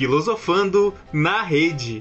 Filosofando na Rede.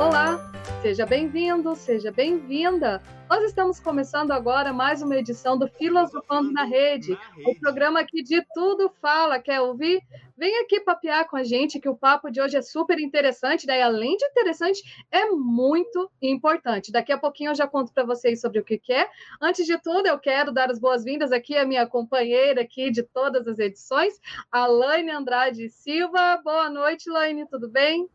Olá, seja bem-vindo, seja bem-vinda. Nós estamos começando agora mais uma edição do Filosofando na Rede, o programa que de tudo fala. Quer ouvir? Vem aqui papear com a gente, que o papo de hoje é super interessante. Daí, além de interessante, é muito importante. Daqui a pouquinho eu já conto para vocês sobre o que, que é. Antes de tudo, eu quero dar as boas-vindas aqui à minha companheira aqui de todas as edições, a Laine Andrade Silva. Boa noite, Laine, tudo bem?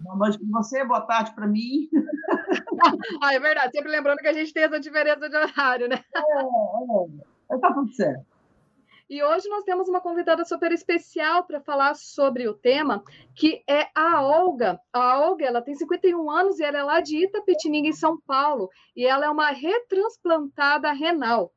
Boa noite para você, boa tarde para mim. ah, é verdade, sempre lembrando que a gente tem essa diferença de horário, né? É, é. Tá tudo certo. E hoje nós temos uma convidada super especial para falar sobre o tema, que é a Olga. A Olga, ela tem 51 anos e ela é lá de Itapetininga, em São Paulo, e ela é uma retransplantada renal.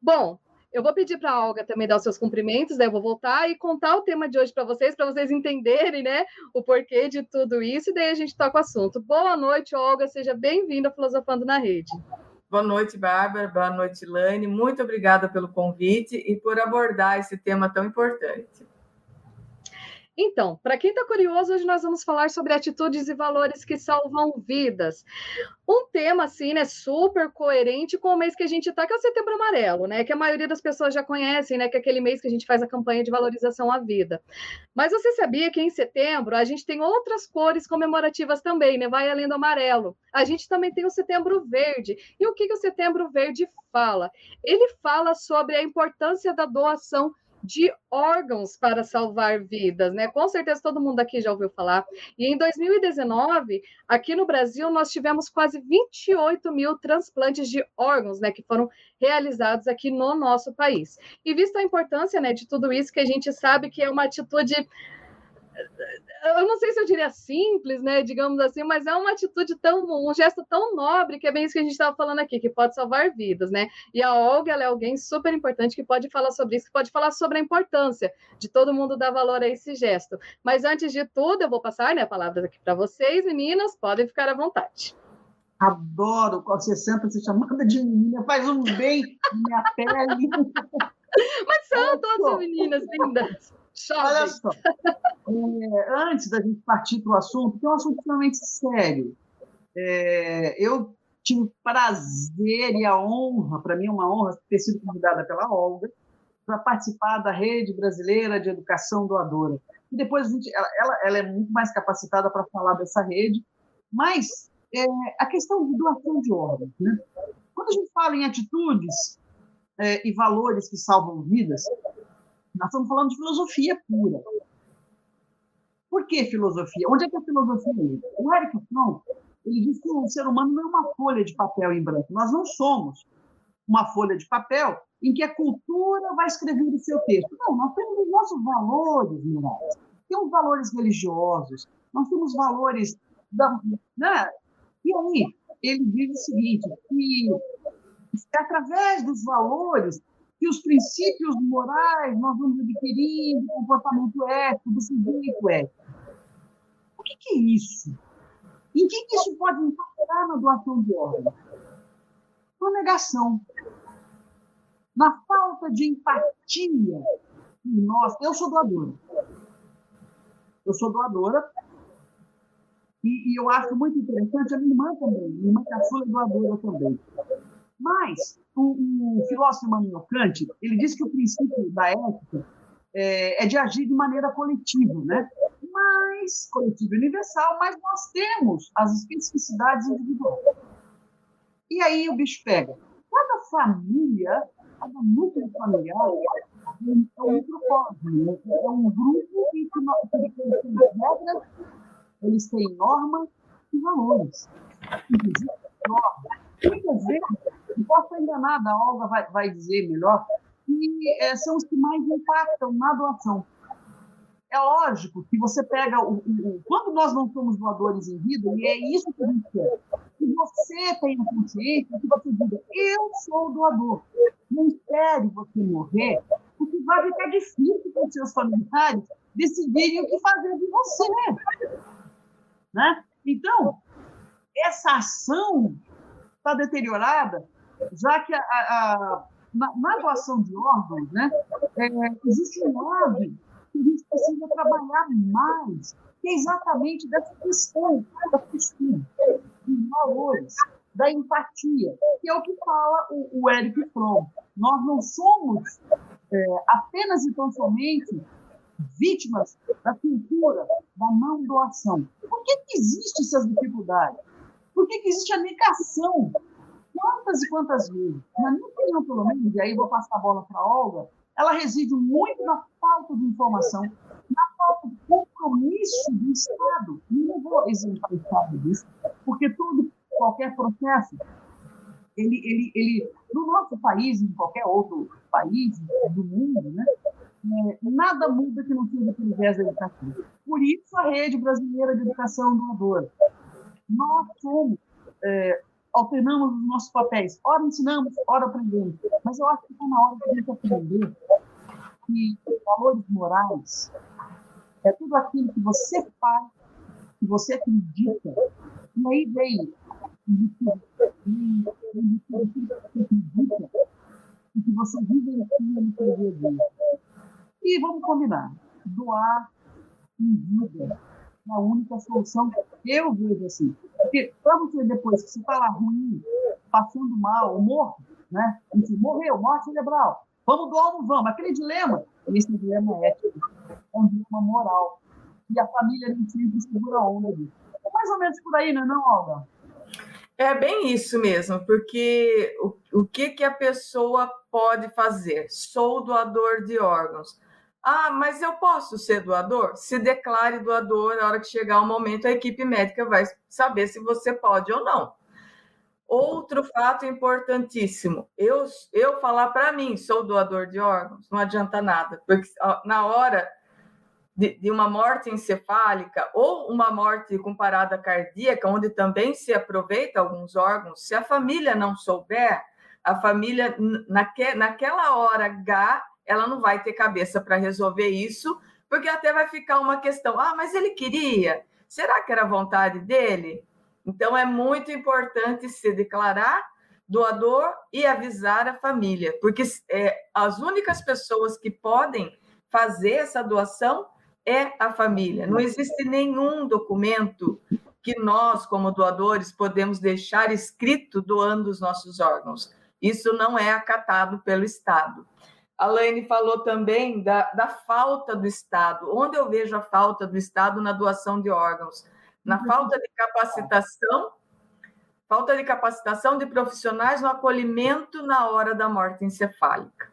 Bom, eu vou pedir para a Olga também dar os seus cumprimentos, daí eu vou voltar e contar o tema de hoje para vocês, para vocês entenderem, né, o porquê de tudo isso, e daí a gente toca o assunto. Boa noite, Olga, seja bem-vinda ao Filosofando na Rede. Boa noite, Bárbara. Boa noite, Lane. Muito obrigada pelo convite e por abordar esse tema tão importante. Então, para quem está curioso, hoje nós vamos falar sobre atitudes e valores que salvam vidas. Um tema, assim, né, super coerente com o mês que a gente está, que é o Setembro Amarelo, né, que a maioria das pessoas já conhecem, né, que é aquele mês que a gente faz a campanha de valorização à vida. Mas você sabia que em setembro a gente tem outras cores comemorativas também, né, vai além do amarelo. A gente também tem o Setembro Verde. E o que, que o Setembro Verde fala? Ele fala sobre a importância da doação de órgãos para salvar vidas, né? Com certeza todo mundo aqui já ouviu falar. E em 2019, aqui no Brasil, nós tivemos quase 28 mil transplantes de órgãos, né? Que foram realizados aqui no nosso país. E visto a importância, né, de tudo isso, que a gente sabe que é uma atitude eu não sei se eu diria simples, né, digamos assim, mas é uma atitude tão, um gesto tão nobre que é bem isso que a gente estava falando aqui, que pode salvar vidas, né? E a Olga, ela é alguém super importante que pode falar sobre isso, que pode falar sobre a importância de todo mundo dar valor a esse gesto. Mas antes de tudo, eu vou passar, né, a palavra aqui para vocês, meninas, podem ficar à vontade. Adoro quando você senta se chamada de menina, faz um bem na minha pele. Mas são todas meninas lindas. Olha só, é, antes da gente partir para o assunto, que é um assunto extremamente sério. É, eu tive o prazer e a honra, para mim é uma honra, ter sido convidada pela Olga para participar da Rede Brasileira de Educação Doadora. E depois a gente, ela, ela é muito mais capacitada para falar dessa rede, mas é, a questão de doação de órgãos. Né? Quando a gente fala em atitudes é, e valores que salvam vidas, nós estamos falando de filosofia pura. Por que filosofia? Onde é que a filosofia entra? O Eric Fromm, ele diz que o ser humano não é uma folha de papel em branco. Nós não somos uma folha de papel em que a cultura vai escrever o seu texto. Não, nós temos os nossos valores morais. Temos valores religiosos, nós temos valores da, né? E aí, ele diz o seguinte, que é através dos valores que os princípios morais nós vamos adquirindo, comportamento ético, do sujeito ético. O que, que, é isso? Em que, que isso pode impactar na doação de órgãos? Na negação. Na falta de empatia em nós. Eu sou doadora. Eu sou doadora. E, e eu acho muito interessante, a minha irmã também. Minha irmã caçula é doadora também. Mas o, o filósofo Immanuel Kant, ele diz que o princípio da ética é, é de agir de maneira coletiva, né? Mas, coletiva universal, mas nós temos as especificidades individuais. E aí o bicho pega. Cada família, cada núcleo familiar é um microcosmo, né? é um grupo em que nós temos regras, eles têm normas e valores. Inclusive, normas. Muitas vezes posso estar enganada, a Olga vai, vai dizer melhor, que é, são os que mais impactam na doação. É lógico que você pega o, o, quando nós não somos doadores em vida, e é isso que a gente quer, que você tenha consciência, que você diga, eu sou doador. Não espere você morrer, porque vai ficar difícil para os seus familiares decidirem o que fazer de você. Né? Então, essa ação está deteriorada já que a, a, na, na, doação de órgãos, né, é, existe um lado que a gente precisa trabalhar mais, que é exatamente dessa questão da postura, dos valores, da empatia, que é o que fala o, o Eric Fromm. Nós não somos é, apenas e tão somente vítimas da cultura da não doação. Por que, que existem essas dificuldades? Por que, que existe a negação? Quantas e quantas vezes? Na minha opinião, pelo menos, e aí vou passar a bola para a Olga, ela reside muito na falta de informação, na falta de compromisso do Estado. E não vou exigir o Estado disso, porque todo, qualquer processo, ele, ele, ele, no nosso país, em qualquer outro país do mundo, né, é, nada muda que não seja pelo viés educativo. Por isso, a Rede Brasileira de Educação Doadora. Nós somos, é, alternamos os nossos papéis. Ora ensinamos, ora aprendemos. Mas eu acho que está na hora de a gente aprender que valores morais é tudo aquilo que você faz, que você acredita. E aí vem e que você vivencia no seu dia a dia. E vamos combinar, doar em vida a única solução que eu vejo assim. Porque para você depois você está lá ruim, passando mal, morto, né? Enfim, morreu, morte cerebral. Vamos doar ou não vamos? Aquele dilema, esse dilema é ético, é um dilema moral. E a família nem sempre segura a onda. É mais ou menos por aí, não é não, Olga? É bem isso mesmo, porque o, o que, que a pessoa pode fazer? Sou doador de órgãos. Ah, mas eu posso ser doador? Se declare doador, na hora que chegar o momento, a equipe médica vai saber se você pode ou não. Outro fato importantíssimo, eu, eu falar para mim, sou doador de órgãos, não adianta nada, porque na hora de, de, uma morte encefálica ou uma morte com parada cardíaca, onde também se aproveita alguns órgãos, se a família não souber, a família, naque, naquela hora H, ela não vai ter cabeça para resolver isso, porque até vai ficar uma questão: ah, mas ele queria, será que era vontade dele? Então é muito importante se declarar doador e avisar a família, porque é, as únicas pessoas que podem fazer essa doação é a família. Não existe nenhum documento que nós, como doadores, podemos deixar escrito doando os nossos órgãos. Isso não é acatado pelo Estado. A Laine falou também da, da falta do Estado. Onde eu vejo a falta do Estado na doação de órgãos? Na uhum. falta de capacitação, falta de capacitação de profissionais no acolhimento na hora da morte encefálica.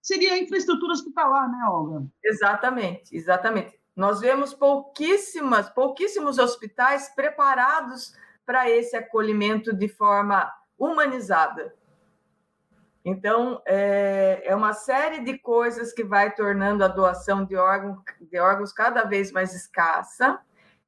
Seria a infraestrutura hospitalar, né, Olga? Exatamente, exatamente. Nós vemos pouquíssimas, pouquíssimos hospitais preparados para esse acolhimento de forma humanizada. Então, é, é, uma série de coisas que vai tornando a doação de, órgão, de órgãos cada vez mais escassa.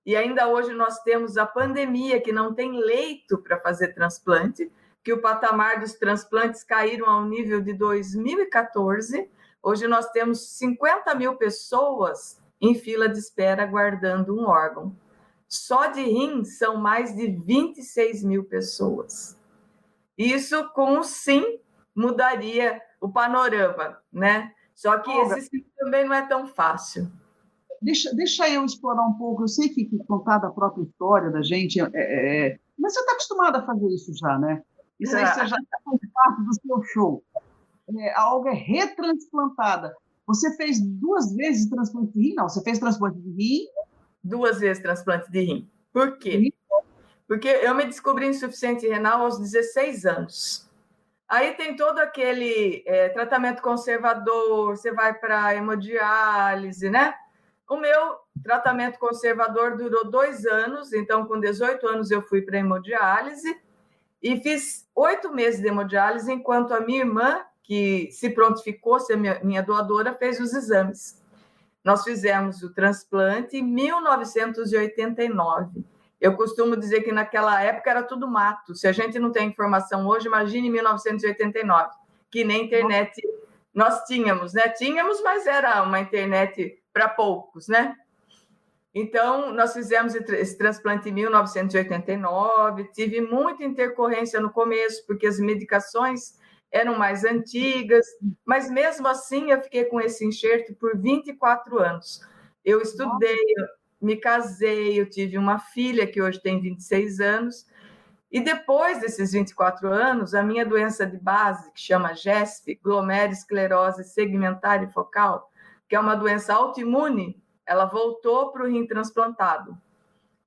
E ainda hoje nós temos a pandemia, que não tem leito para fazer transplante, que o patamar dos transplantes caíram ao nível de 2014. Hoje nós temos 50 mil pessoas em fila de espera aguardando um órgão. Só de rim são mais de 26 mil pessoas. Isso com o sim mudaria o panorama, né? Só que Olga, esse também não é tão fácil. Deixa, deixa eu explorar um pouco. Eu sei que, que contar da própria história da gente, é, é, é mas você está acostumada a fazer isso já, né? Isso aí você já faz parte do seu show. É, a Olga é retransplantada. Você fez duas vezes transplante de rim? Não, você fez transplante de rim? Duas vezes transplante de rim. Por quê? Porque eu me descobri insuficiente renal aos 16 anos. Aí tem todo aquele é, tratamento conservador, você vai para hemodiálise, né? O meu tratamento conservador durou dois anos, então com 18 anos eu fui para hemodiálise e fiz oito meses de hemodiálise, enquanto a minha irmã, que se prontificou ser minha, minha doadora, fez os exames. Nós fizemos o transplante em 1989. Eu costumo dizer que naquela época era tudo mato. Se a gente não tem informação hoje, imagine 1989, que nem internet nós tínhamos, né? Tínhamos, mas era uma internet para poucos, né? Então, nós fizemos esse transplante em 1989, tive muita intercorrência no começo, porque as medicações eram mais antigas, mas mesmo assim eu fiquei com esse enxerto por 24 anos. Eu estudei, me casei, eu tive uma filha que hoje tem 26 anos, e depois desses 24 anos, a minha doença de base, que chama GESF, glomerulosclerose segmentar e focal, que é uma doença autoimune, ela voltou para o rim transplantado.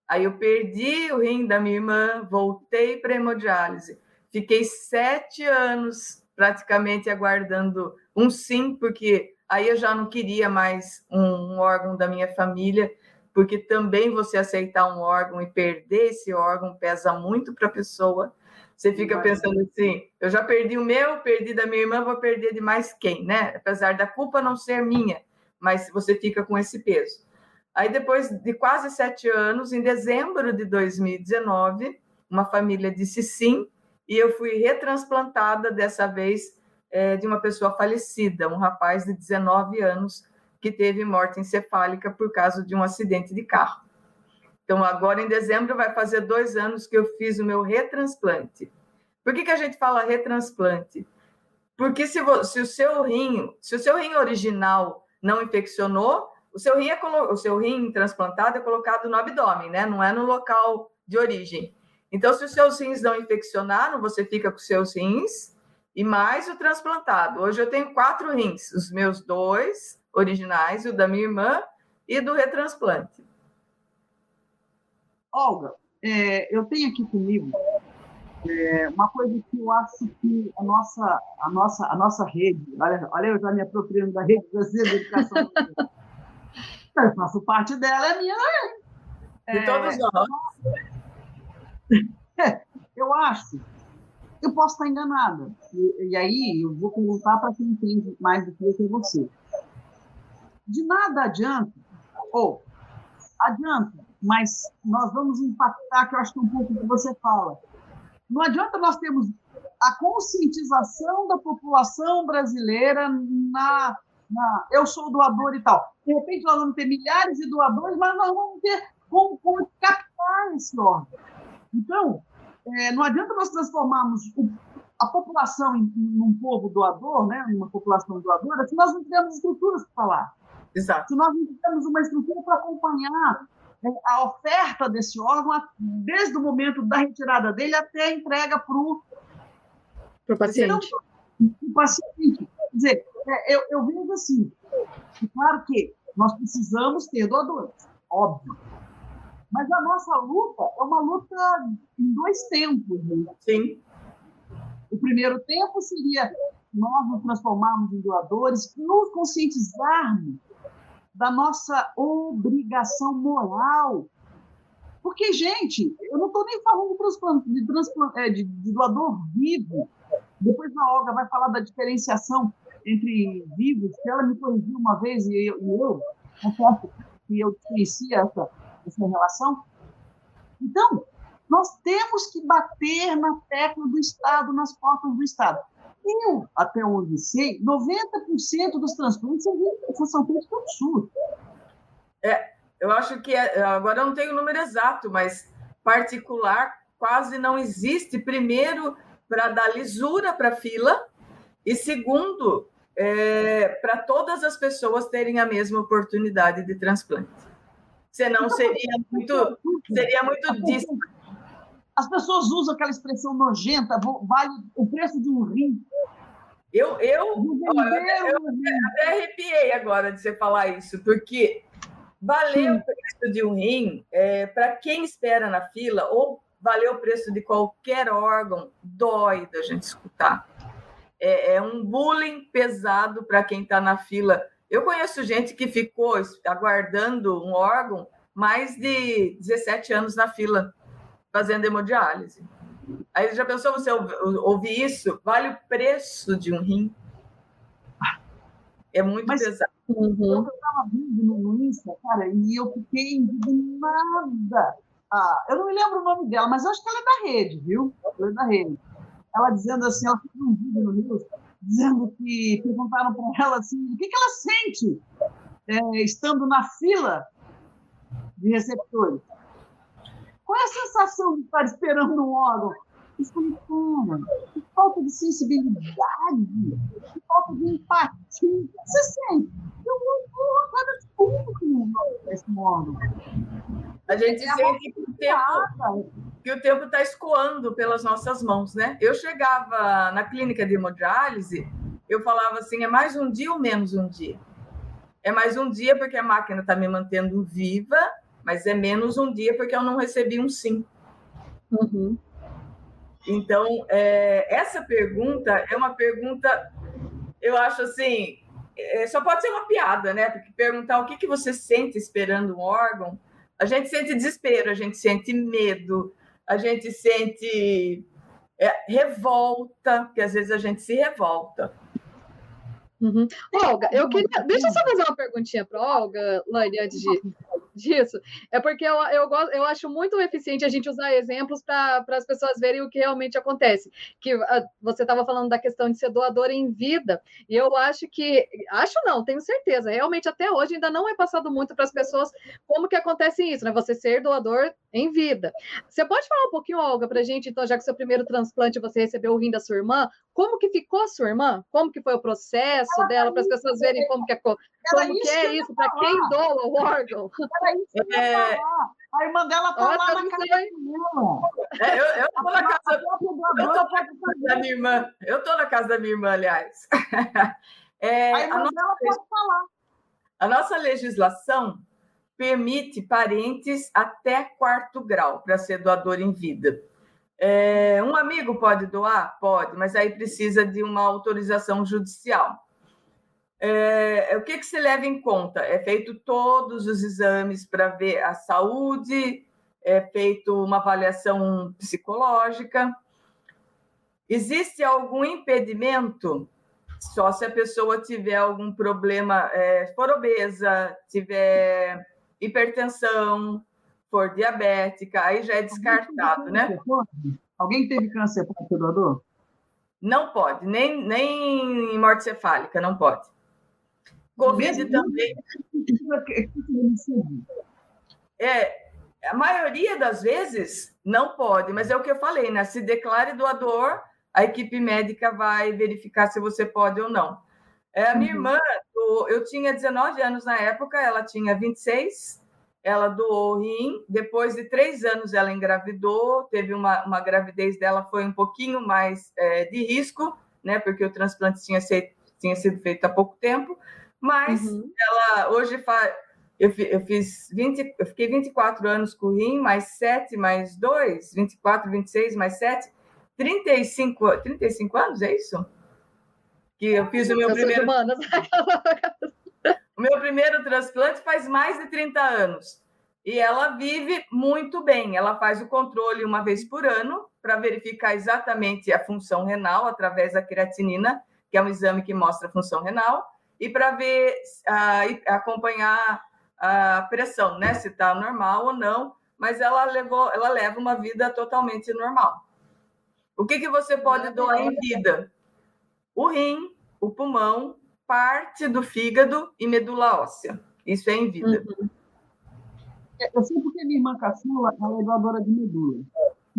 Aí eu perdi o rim da minha irmã, voltei para hemodiálise. Fiquei sete anos praticamente aguardando um sim, porque aí eu já não queria mais um órgão da minha família porque também você aceitar um órgão e perder esse órgão pesa muito para a pessoa. Você fica pensando assim: eu já perdi o meu, perdi da minha irmã, vou perder de mais quem, né? Apesar da culpa não ser minha, mas você fica com esse peso. Aí, depois de quase sete anos, em dezembro de 2019, uma família disse sim, e eu fui retransplantada dessa vez é, de uma pessoa falecida, um rapaz de 19 anos, que teve morte encefálica por causa de um acidente de carro. Então, agora em dezembro vai fazer dois anos que eu fiz o meu retransplante. Por que, que a gente fala retransplante? Porque se, se, o seu rim, se o seu rim original não infeccionou, o seu rim, é o seu rim transplantado é colocado no abdômen, né? Não é no local de origem. Então, se os seus rins não infeccionaram, você fica com os seus rins e mais o transplantado. Hoje eu tenho quatro rins, os meus dois originais, o da minha irmã e do retransplante. Olga, é, eu tenho aqui comigo é, uma coisa que eu acho que a nossa, a nossa, a nossa rede, olha, olha eu já me apropriando da rede brasileira de educação. eu faço parte dela, é minha. É, de todos nós. Eu acho eu posso estar enganada. E, e aí eu vou perguntar para quem entende mais do que eu que você de nada adianta, ou adianta, mas nós vamos impactar, que eu acho que é um pouco que você fala. Não adianta nós termos a conscientização da população brasileira na, na eu sou doador e tal. De repente nós vamos ter milhares de doadores, mas nós vamos ter como, como captar esse órgão. Então, é, não adianta nós transformarmos o, a população em, em, um povo doador, né, uma população doadora, se nós não tivermos estruturas para falar. Exato. Se nós não tivermos uma estrutura para acompanhar né, a oferta desse órgão, desde o momento da retirada dele até a entrega para o paciente. o paciente. Quer dizer, é, eu, eu vejo assim, claro que nós precisamos ter doadores, óbvio. Mas a nossa luta é uma luta em dois tempos. Né? Sim. O primeiro tempo seria nós nos transformarmos em doadores, nos conscientizarmos da nossa obrigação moral. Porque, gente, eu não estou nem falando de, é, de, de doador vivo. Depois a Olga vai falar da diferenciação entre vivos, que ela me corrigiu uma vez e eu, e eu que eu conhecia essa, essa relação. Então, nós temos que bater na tecla do Estado, nas portas do Estado. Eu, até onde sei, 90% dos transplantes são, feitos pelo SUS. É, eu acho que, é, agora eu não tenho o número exato, mas particular quase não existe. Primeiro, para dar lisura para a fila, e segundo, é, para todas as pessoas terem a mesma oportunidade de transplante. Senão seria muito, seria muito distante as pessoas usam aquela expressão nojenta, vale o preço de um rim. Eu, eu, olha, eu, até arrepiei agora de você falar isso, porque valeu o preço de um rim é, para quem espera na fila, ou valeu o preço de qualquer órgão, dói da gente escutar. É, é um bullying pesado para quem está na fila. Eu conheço gente que ficou aguardando um órgão mais de 17 anos na fila fazendo hemodiálise. Aí já pensou você ouvir isso? Vale o preço de um rim? É muito Mas, pesado. Uhum. Eu estava vendo no Insta, cara, e eu fiquei indignada. Ah, eu não me lembro o nome dela, mas eu acho que ela é da rede, viu? Ela é da rede. Ela dizendo assim, ela fez um vídeo no News, dizendo que perguntaram para ela assim, o que, que ela sente é, estando na fila de receptores. Qual é a sensação de estar esperando um órgão? desconectada, que falta de sensibilidade, que falta de empatia. Você sente? Eu vou cada segundo que não nesse modo. A gente é sente que o tempo que o tempo está escoando pelas nossas mãos, né? Eu chegava na clínica de hemodiálise, eu falava assim, é mais um dia ou menos um dia? É mais um dia porque a máquina está me mantendo viva, mas é menos um dia porque eu não recebi um sim. Uhum. Então, é, essa pergunta é uma pergunta, eu acho assim, é, só pode ser uma piada, né? Porque perguntar o que, que você sente esperando um órgão, a gente sente desespero, a gente sente medo, a gente sente é, revolta, porque às vezes a gente se revolta. Uhum. Olga, eu queria. Deixa eu só fazer uma perguntinha para Olga, Lani, antes de, disso. É porque eu, eu, eu acho muito eficiente a gente usar exemplos para as pessoas verem o que realmente acontece. Que a, ah, você estava falando da questão de ser doador em vida, e eu acho que. Acho não, tenho certeza. Realmente, até hoje, ainda não é passado muito para as pessoas como que acontece isso, né? Você ser doador em vida. Você pode falar um pouquinho, Olga, para a gente, então, já que seu primeiro transplante você recebeu o rim da sua irmã, como que ficou a sua irmã? Como que foi o processo ela dela, para as pessoas verem como que é, como que é isso, para quem doa o órgão? Era isso que eu ia é... falar. A irmã dela tá lá na casa dela. É, eu, eu tô na casa, eu tô casa da minha irmã. Eu tô na casa da minha irmã, aliás. É, a irmã a nossa, dela pode falar. A nossa legislação permite parentes até quarto grau para ser doador em vida. É, um amigo pode doar? Pode, mas aí precisa de uma autorização judicial. É, o que, que se leva em conta? É feito todos os exames para ver a saúde, é feito uma avaliação psicológica. Existe algum impedimento? Só se a pessoa tiver algum problema, é, for obesa, tiver hipertensão, for diabética, aí já é descartado, né? Alguém teve câncer pode ser doador? Não pode, nem, nem morte cefálica, não pode. Covid também. É, a maioria das vezes não pode, mas é o que eu falei, né? Se declare doador, a equipe médica vai verificar se você pode ou não. É, a minha uhum. irmã, eu tinha 19 anos na época, ela tinha 26, ela doou o rim, depois de três anos ela engravidou, teve uma, uma gravidez dela, foi um pouquinho mais é, de risco, né? Porque o transplante tinha, ser, tinha sido feito há pouco tempo, mas uhum. ela hoje faz. Eu, eu fiz 20, eu fiquei 24 anos com o rim, mais 7, mais 2, 24, 26, mais 7, 35, 35 anos, é isso? Que eu fiz o meu eu primeiro. meu primeiro transplante faz mais de 30 anos. E ela vive muito bem. Ela faz o controle uma vez por ano para verificar exatamente a função renal através da creatinina, que é um exame que mostra a função renal e para ver, uh, acompanhar a pressão, né? Se está normal ou não, mas ela levou, ela leva uma vida totalmente normal. O que, que você pode doar em vida? O rim, o pulmão, parte do fígado e medula óssea. Isso é em vida. Uhum. Eu sei porque minha irmã caçula é doadora de medula.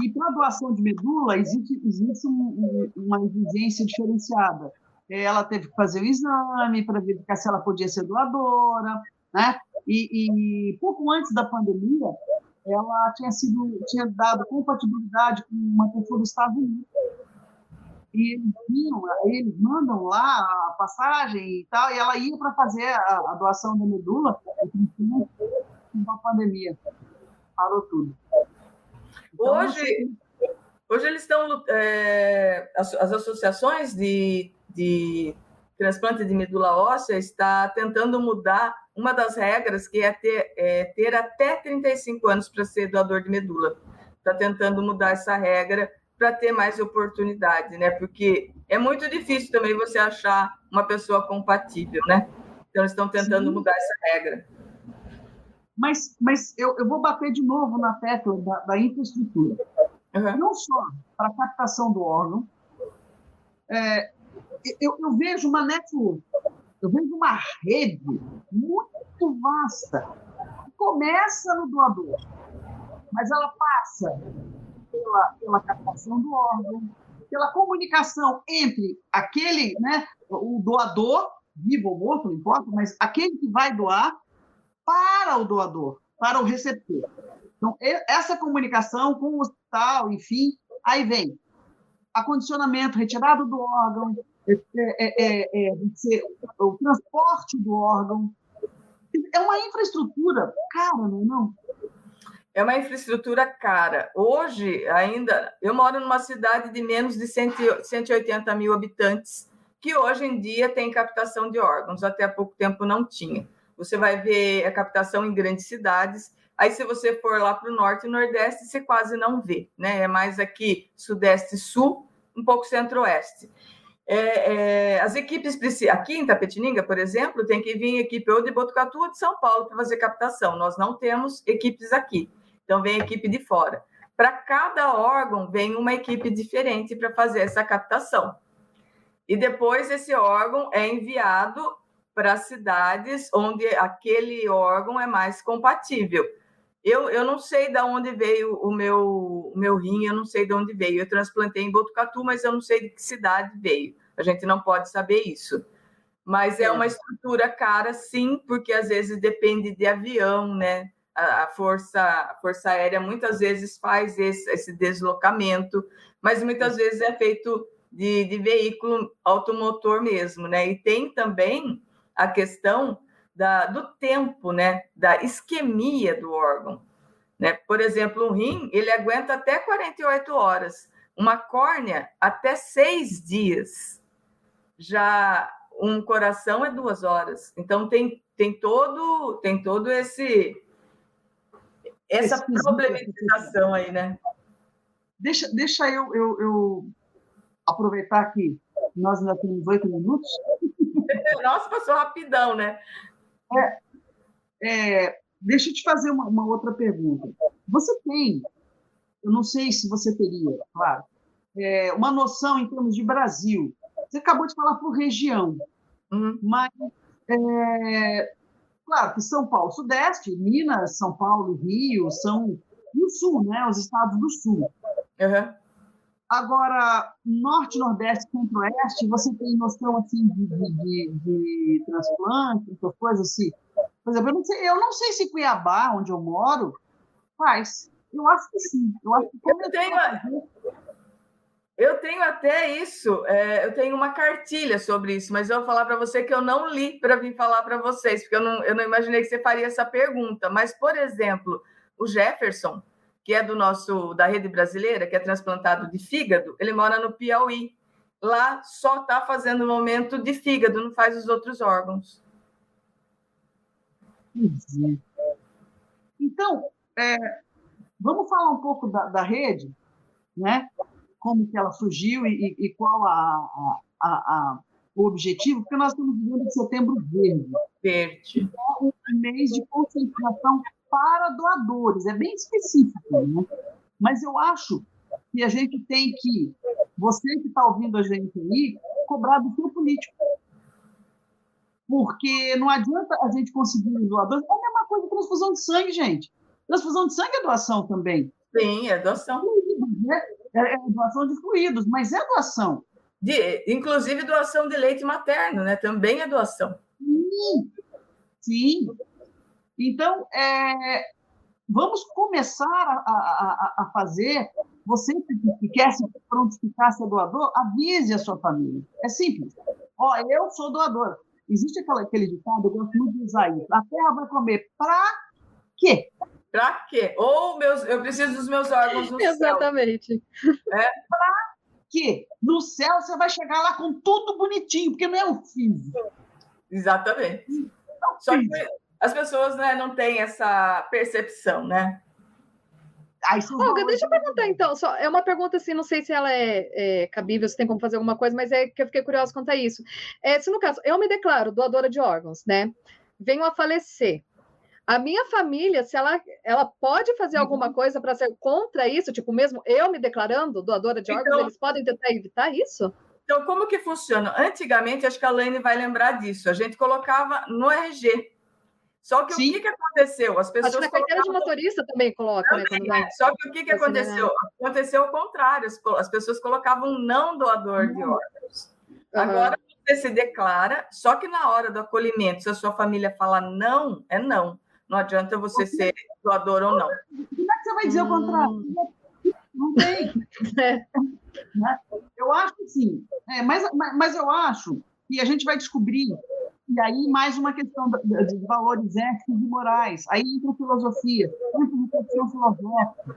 E para doação de medula, existe, existe um, uma exigência diferenciada ela teve que fazer o exame para verificar se ela podia ser doadora, né? E, e, pouco antes da pandemia, ela tinha sido tinha dado compatibilidade com uma pessoa dos Estados Unidos. E eles vinham, eles mandam lá a passagem e tal, e ela ia para fazer a, a, doação da medula, com a pandemia. Parou tudo. Então, hoje, assim, hoje eles estão. É, as, as associações de de transplante de medula óssea está tentando mudar uma das regras, que é ter, é, ter até 35 anos para ser doador de medula. Está tentando mudar essa regra para ter mais oportunidade, né? Porque é muito difícil também você achar uma pessoa compatível, né? Então, eles estão tentando Sim. mudar essa regra. Mas, mas eu, eu vou bater de novo na tecla da, da infraestrutura. Uhum. Não só para a captação do órgão, é, eu, eu vejo uma network, eu vejo uma rede muito vasta, que começa no doador, mas ela passa pela, pela captação do órgão, pela comunicação entre aquele, né, o doador, vivo ou morto, não importa, mas aquele que vai doar para o doador, para o receptor. Então, essa comunicação com o hospital, enfim, aí vem acondicionamento, retirada do órgão, é, é, é, é o transporte do órgão. É uma infraestrutura cara, não é? É uma infraestrutura cara. Hoje, ainda, eu moro numa cidade de menos de 180 mil habitantes, que hoje em dia tem captação de órgãos. Até há pouco tempo não tinha. Você vai ver a captação em grandes cidades. Aí, se você for lá para o norte e nordeste, você quase não vê, né? É mais aqui, sudeste e sul, um pouco centro-oeste. É, é, as equipes aqui em Tapetininga, por exemplo, tem que vir equipe ou de Botucatu ou de São Paulo para fazer captação. Nós não temos equipes aqui, então vem equipe de fora. Para cada órgão vem uma equipe diferente para fazer essa captação. E depois esse órgão é enviado para cidades onde aquele órgão é mais compatível. Eu, eu não sei de onde veio o meu, o meu rim, eu não sei de onde veio. Eu transplantei em Botucatu, mas eu não sei de que cidade veio. A gente não pode saber isso. Mas é, é uma estrutura cara, sim, porque às vezes depende de avião, né? A, força, a força Aérea muitas vezes faz esse, esse deslocamento, mas muitas vezes é feito de, de veículo automotor mesmo, né? E tem também a questão da, do tempo, né, da isquemia do órgão. Né? Por exemplo, um rim, ele aguenta até 48 horas, uma córnea até seis dias. Já um coração é duas horas. Então tem, tem todo tem todo esse essa problematização aí, né? Deixa, deixa eu, eu, eu aproveitar que nós ainda temos oito minutos. Nossa, passou rapidão, né? É, é, deixa eu te fazer uma, uma, outra pergunta. Você tem, eu não sei se você teria, claro, é, uma noção em termos de Brasil. Você acabou de falar por região, uhum. mas, é, claro, que São Paulo, Sudeste, Minas, São Paulo, Rio, são e o Sul, né? Os estados do Sul. Uhum. Agora, norte, nordeste, centro-oeste, você tem noção assim de, de, de, de transplante, essas coisas assim? Por exemplo, eu não, sei, eu não sei se Cuiabá, onde eu moro, faz. Eu acho que sim. Eu, acho que eu, tenho, eu tenho até isso, é, eu tenho uma cartilha sobre isso, mas eu vou falar para você que eu não li para vir falar para vocês, porque eu não, eu não imaginei que você faria essa pergunta. Mas, por exemplo, o Jefferson, que é do nosso da rede brasileira, que é transplantado de fígado, ele mora no Piauí. Lá só está fazendo o momento de fígado, não faz os outros órgãos. Então, é, vamos falar um pouco da, da, rede, né? Como que ela surgiu e, e qual a, a, a, o objetivo, porque nós estamos vivendo de setembro verde. Verde. É um mês de conscientização para doadores, é bem específico, né? Mas eu acho que a gente tem que, você que está ouvindo a gente aí, cobrar do seu político. Porque não adianta a gente conseguir doadores. É a mesma coisa que transfusão de sangue, gente. Transfusão de sangue é doação também. Sim, é doação. É, é doação de fluidos, mas é doação. De, inclusive doação de leite materno, né? Também é doação. Sim, sim. Então, é, vamos começar a, a, a, fazer. Você que quer se prontificar ser doador, avise a sua família. É simples. Ó, eu sou doador. Existe aquela, aquele ditado, eu gosto muito de usar isso. A terra vai comer para quê? Para quê? Ou meus, eu preciso dos meus órgãos no Exatamente. céu. É? Para quê? No céu você vai chegar lá com tudo bonitinho, porque não é o físico. Exatamente. Não, Só que as pessoas né, não têm essa percepção, né? Olga, deixa eu perguntar então, só, é uma pergunta assim, não sei se ela é, é, cabível, se tem como fazer alguma coisa, mas é que eu fiquei curiosa quanto a isso. É, se no caso, eu me declaro doadora de órgãos, né? Venho a falecer. A minha família, se ela, ela pode fazer uhum. alguma coisa para ser contra isso, tipo, mesmo eu me declarando doadora de órgãos, então, eles podem tentar evitar isso? Então, como que funciona? Antigamente, acho que a Laine vai lembrar disso, a gente colocava no RG Só que Sim. o que, que aconteceu? As pessoas. Acho que na carteira colocavam... de motorista também coloca, né? Também, né? Só que o que, que aconteceu? Aconteceu o contrário. As pessoas colocavam não doador de órgãos. Uhum. Agora você se declara, só que na hora do acolhimento, se a sua família fala não, é não. Não adianta você ser doador ou não. Como é que você vai dizer hum. o contrário? Não tem. É. Né? Eu acho que sim. É, mas, mas eu acho que a gente vai descobrir e aí, mais uma questão de valores éticos e morais. Aí entra filosofia, entra reflexão filosófica,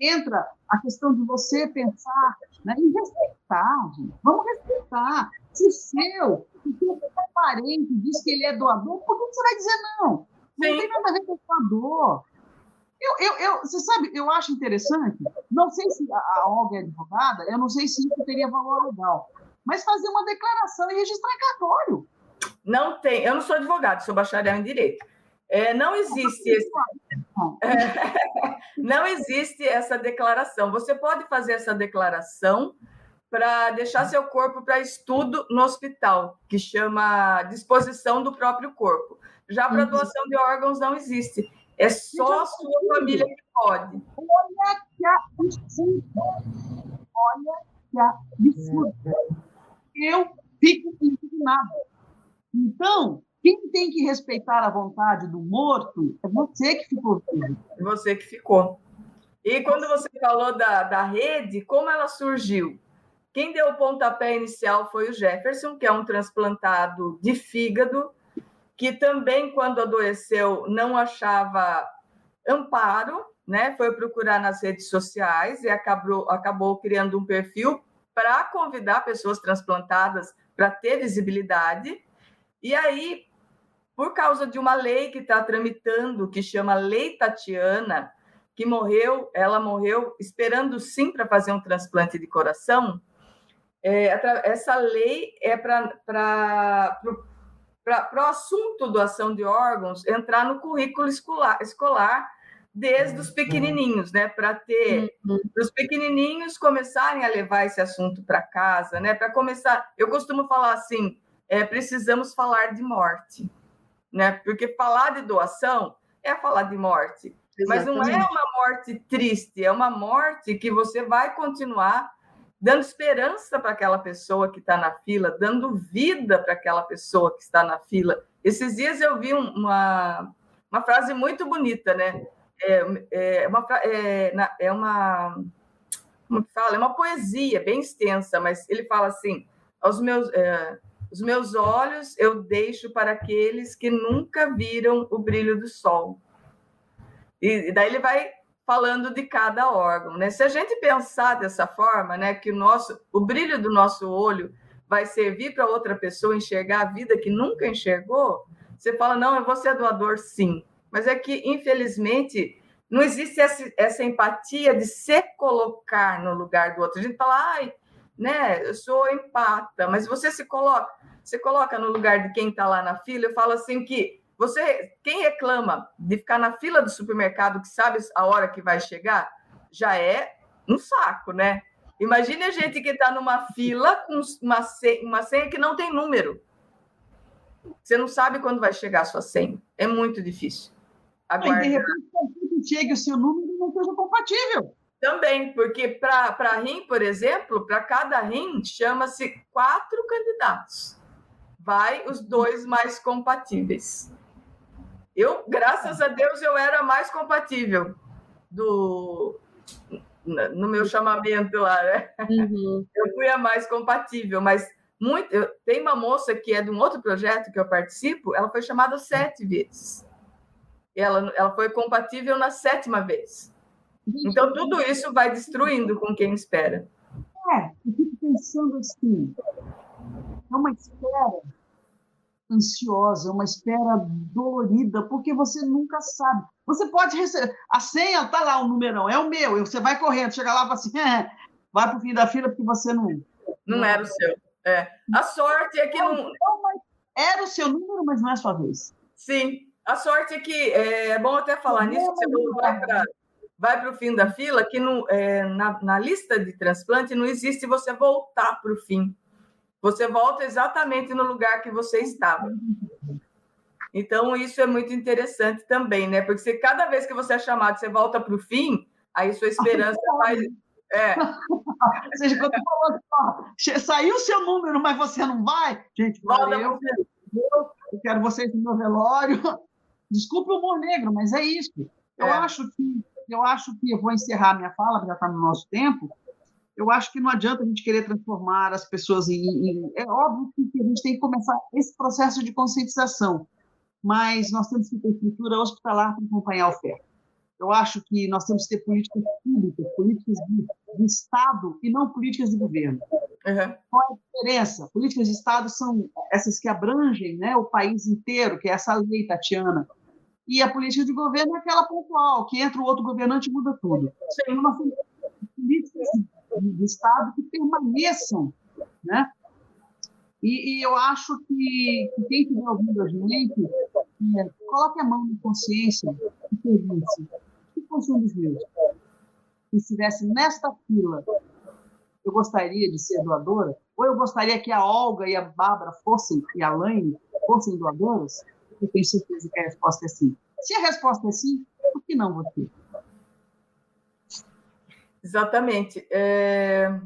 entra a questão de você pensar né, em respeitar, gente. Vamos respeitar. Se o seu, se o seu parente diz que ele é doador, por que você vai dizer não? Não Sim. tem nada a ver com doador. Eu, eu, eu, você sabe, eu acho interessante, não sei se a, a Olga é advogada, eu não sei se isso teria valor legal, mas fazer uma declaração e registrar em cartório. Não tem, eu não sou advogado, sou bacharel em direito. É, não existe esse, é, não existe essa declaração. Você pode fazer essa declaração para deixar seu corpo para estudo no hospital, que chama disposição do próprio corpo. Já para uhum. doação de órgãos não existe. É só a sua família que pode. Olha que absurdo! Olha que absurdo! Eu fico indignado. Então, quem tem que respeitar a vontade do morto é você que ficou vivo. É você que ficou. E quando você falou da, da rede, como ela surgiu? Quem deu o pontapé inicial foi o Jefferson, que é um transplantado de fígado, que também, quando adoeceu, não achava amparo, né? Foi procurar nas redes sociais e acabou, acabou criando um perfil para convidar pessoas transplantadas para ter visibilidade. E aí, por causa de uma lei que está tramitando, que chama Lei Tatiana, que morreu, ela morreu esperando sim para fazer um transplante de coração. É, essa lei é para o assunto doação de órgãos entrar no currículo escolar, escolar desde os pequenininhos, né? Para ter uhum. os pequenininhos começarem a levar esse assunto para casa, né? Para começar, eu costumo falar assim: é, precisamos falar de morte, né? Porque falar de doação é falar de morte, Exatamente. mas não é uma morte triste, é uma morte que você vai continuar dando esperança para aquela pessoa que está na fila, dando vida para aquela pessoa que está na fila. Esses dias eu vi uma, uma frase muito bonita, né? É, é uma, é, é uma como que fala? É uma poesia bem extensa, mas ele fala assim: aos meus é, os meus olhos eu deixo para aqueles que nunca viram o brilho do sol. E, daí ele vai falando de cada órgão, né? Se a gente pensar dessa forma, né, que o nosso, o brilho do nosso olho vai servir para outra pessoa enxergar a vida que nunca enxergou, você fala não, eu vou ser doador, sim. Mas é que infelizmente não existe essa, essa empatia de se colocar no lugar do outro. A gente fala, ai, né? Eu sou empata, mas você se coloca, você coloca no lugar de quem está lá na fila. Eu falo assim que você, quem reclama de ficar na fila do supermercado que sabe a hora que vai chegar, já é um saco, né? Imagine a gente que está numa fila com uma senha, uma senha que não tem número. Você não sabe quando vai chegar a sua senha. É muito difícil. Aguardar. de repente, chegue o seu número e não seja compatível. Também, porque para RIM, por exemplo, para cada RIM chama-se quatro candidatos. Vai os dois mais compatíveis. Eu, graças a Deus, eu era mais compatível do no meu chamamento lá, né? Uhum. Eu fui a mais compatível, mas muito. Eu, tem uma moça que é de um outro projeto que eu participo, ela foi chamada sete vezes. Ela, ela foi compatível na sétima vez. Então, tudo isso vai destruindo com quem espera. É, eu fico pensando assim, é uma espera ansiosa, uma espera dolorida, porque você nunca sabe. Você pode receber. A senha está lá, o numerão, é o meu. Você vai correndo, chega lá e fala assim: é, vai para o fim da fila porque você não. Não era o seu. É. A sorte é que não. não era o seu número, mas não é a sua vez. Sim. A sorte é que é, é bom até falar nisso, você vai para vai para o fim da fila, que no, é, na, na, lista de transplante não existe você voltar para o fim. Você volta exatamente no lugar que você estava. Então, isso é muito interessante também, né? Porque cada vez que você é chamado, você volta para o fim, aí sua esperança vai. É. Ou seja, quando falou ó, saiu o seu número, mas você não vai, gente, Volta eu, eu quero vocês no meu velório. Desculpe o humor negro, mas é isso. Eu é. acho que eu acho que eu vou encerrar minha fala, já está no nosso tempo. Eu acho que não adianta a gente querer transformar as pessoas em, em. É óbvio que a gente tem que começar esse processo de conscientização, mas nós temos que ter estrutura hospitalar para acompanhar a oferta. Eu acho que nós temos que ter políticas públicas, políticas de, de Estado e não políticas de governo. Uhum. Qual é a diferença? Políticas de Estado são essas que abrangem né, o país inteiro, que é essa lei, Tatiana. E a política de governo é aquela pontual, que entra o outro governante e muda tudo. Então, nós temos políticas de, de Estado que permaneçam. Né? E, e eu acho que, que quem estiver ouvindo a gente, é, coloque a mão na consciência e pergunte: que fosse um dos meus? Se estivesse nesta fila, eu gostaria de ser doadora? Ou eu gostaria que a Olga e a Bárbara fossem, e a Laine fossem doadoras? Eu tenho certeza que a resposta é sim. Se a resposta é sim, por que não você? Exatamente. É,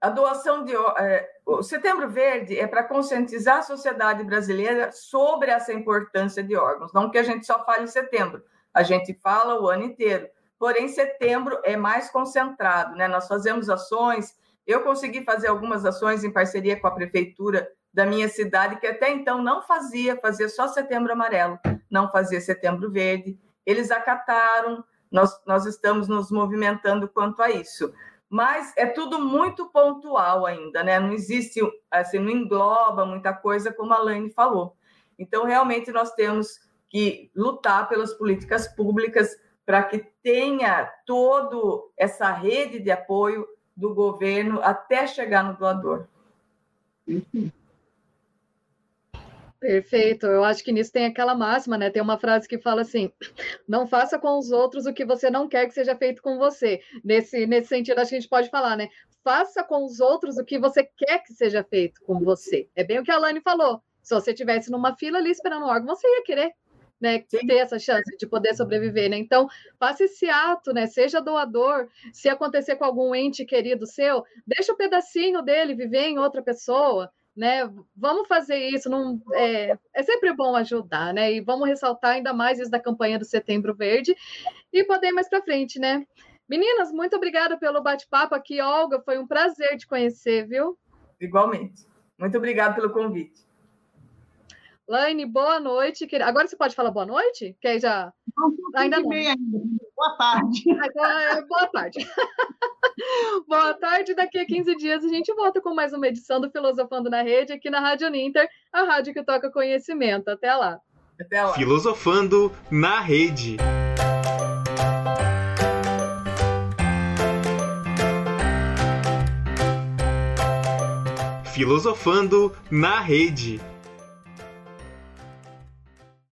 a doação de. É, o Setembro Verde é para conscientizar a sociedade brasileira sobre essa importância de órgãos. Não que a gente só fale em setembro, a gente fala o ano inteiro. Porém, setembro é mais concentrado, né? Nós fazemos ações. Eu consegui fazer algumas ações em parceria com a prefeitura da minha cidade, que até então não fazia, fazia só setembro amarelo, não fazia setembro verde. Eles acataram, nós, nós estamos nos movimentando quanto a isso. Mas é tudo muito pontual ainda, né? Não existe, assim, não engloba muita coisa, como a Laine falou. Então, realmente, nós temos que lutar pelas políticas públicas para que tenha toda essa rede de apoio do governo até chegar no doador. Uhum. Perfeito. Eu acho que nisso tem aquela máxima, né? Tem uma frase que fala assim: não faça com os outros o que você não quer que seja feito com você. Nesse, nesse sentido, acho que a gente pode falar, né? Faça com os outros o que você quer que seja feito com você. É bem o que a Alane falou. Se você tivesse numa fila ali esperando o órgão, você ia querer né, ter essa chance de poder sobreviver, né? Então, faça esse ato, né? Seja doador. Se acontecer com algum ente querido seu, deixa o um pedacinho dele viver em outra pessoa né? Vamos fazer isso, não, é, é sempre bom ajudar, né? E vamos ressaltar ainda mais isso da campanha do Setembro Verde e poder ir mais para frente, né? Meninas, muito obrigada pelo bate-papo aqui, Olga. Foi um prazer te conhecer, viu? Igualmente. Muito obrigada pelo convite. Laine, boa noite. Agora você pode falar boa noite? Que aí já. Não, ainda não. Ainda. Boa tarde. Boa tarde. boa tarde. Daqui a 15 dias a gente volta com mais uma edição do Filosofando na Rede aqui na Rádio Ninter, a rádio que toca conhecimento. Até lá. Até lá. Filosofando na Rede. Filosofando na Rede.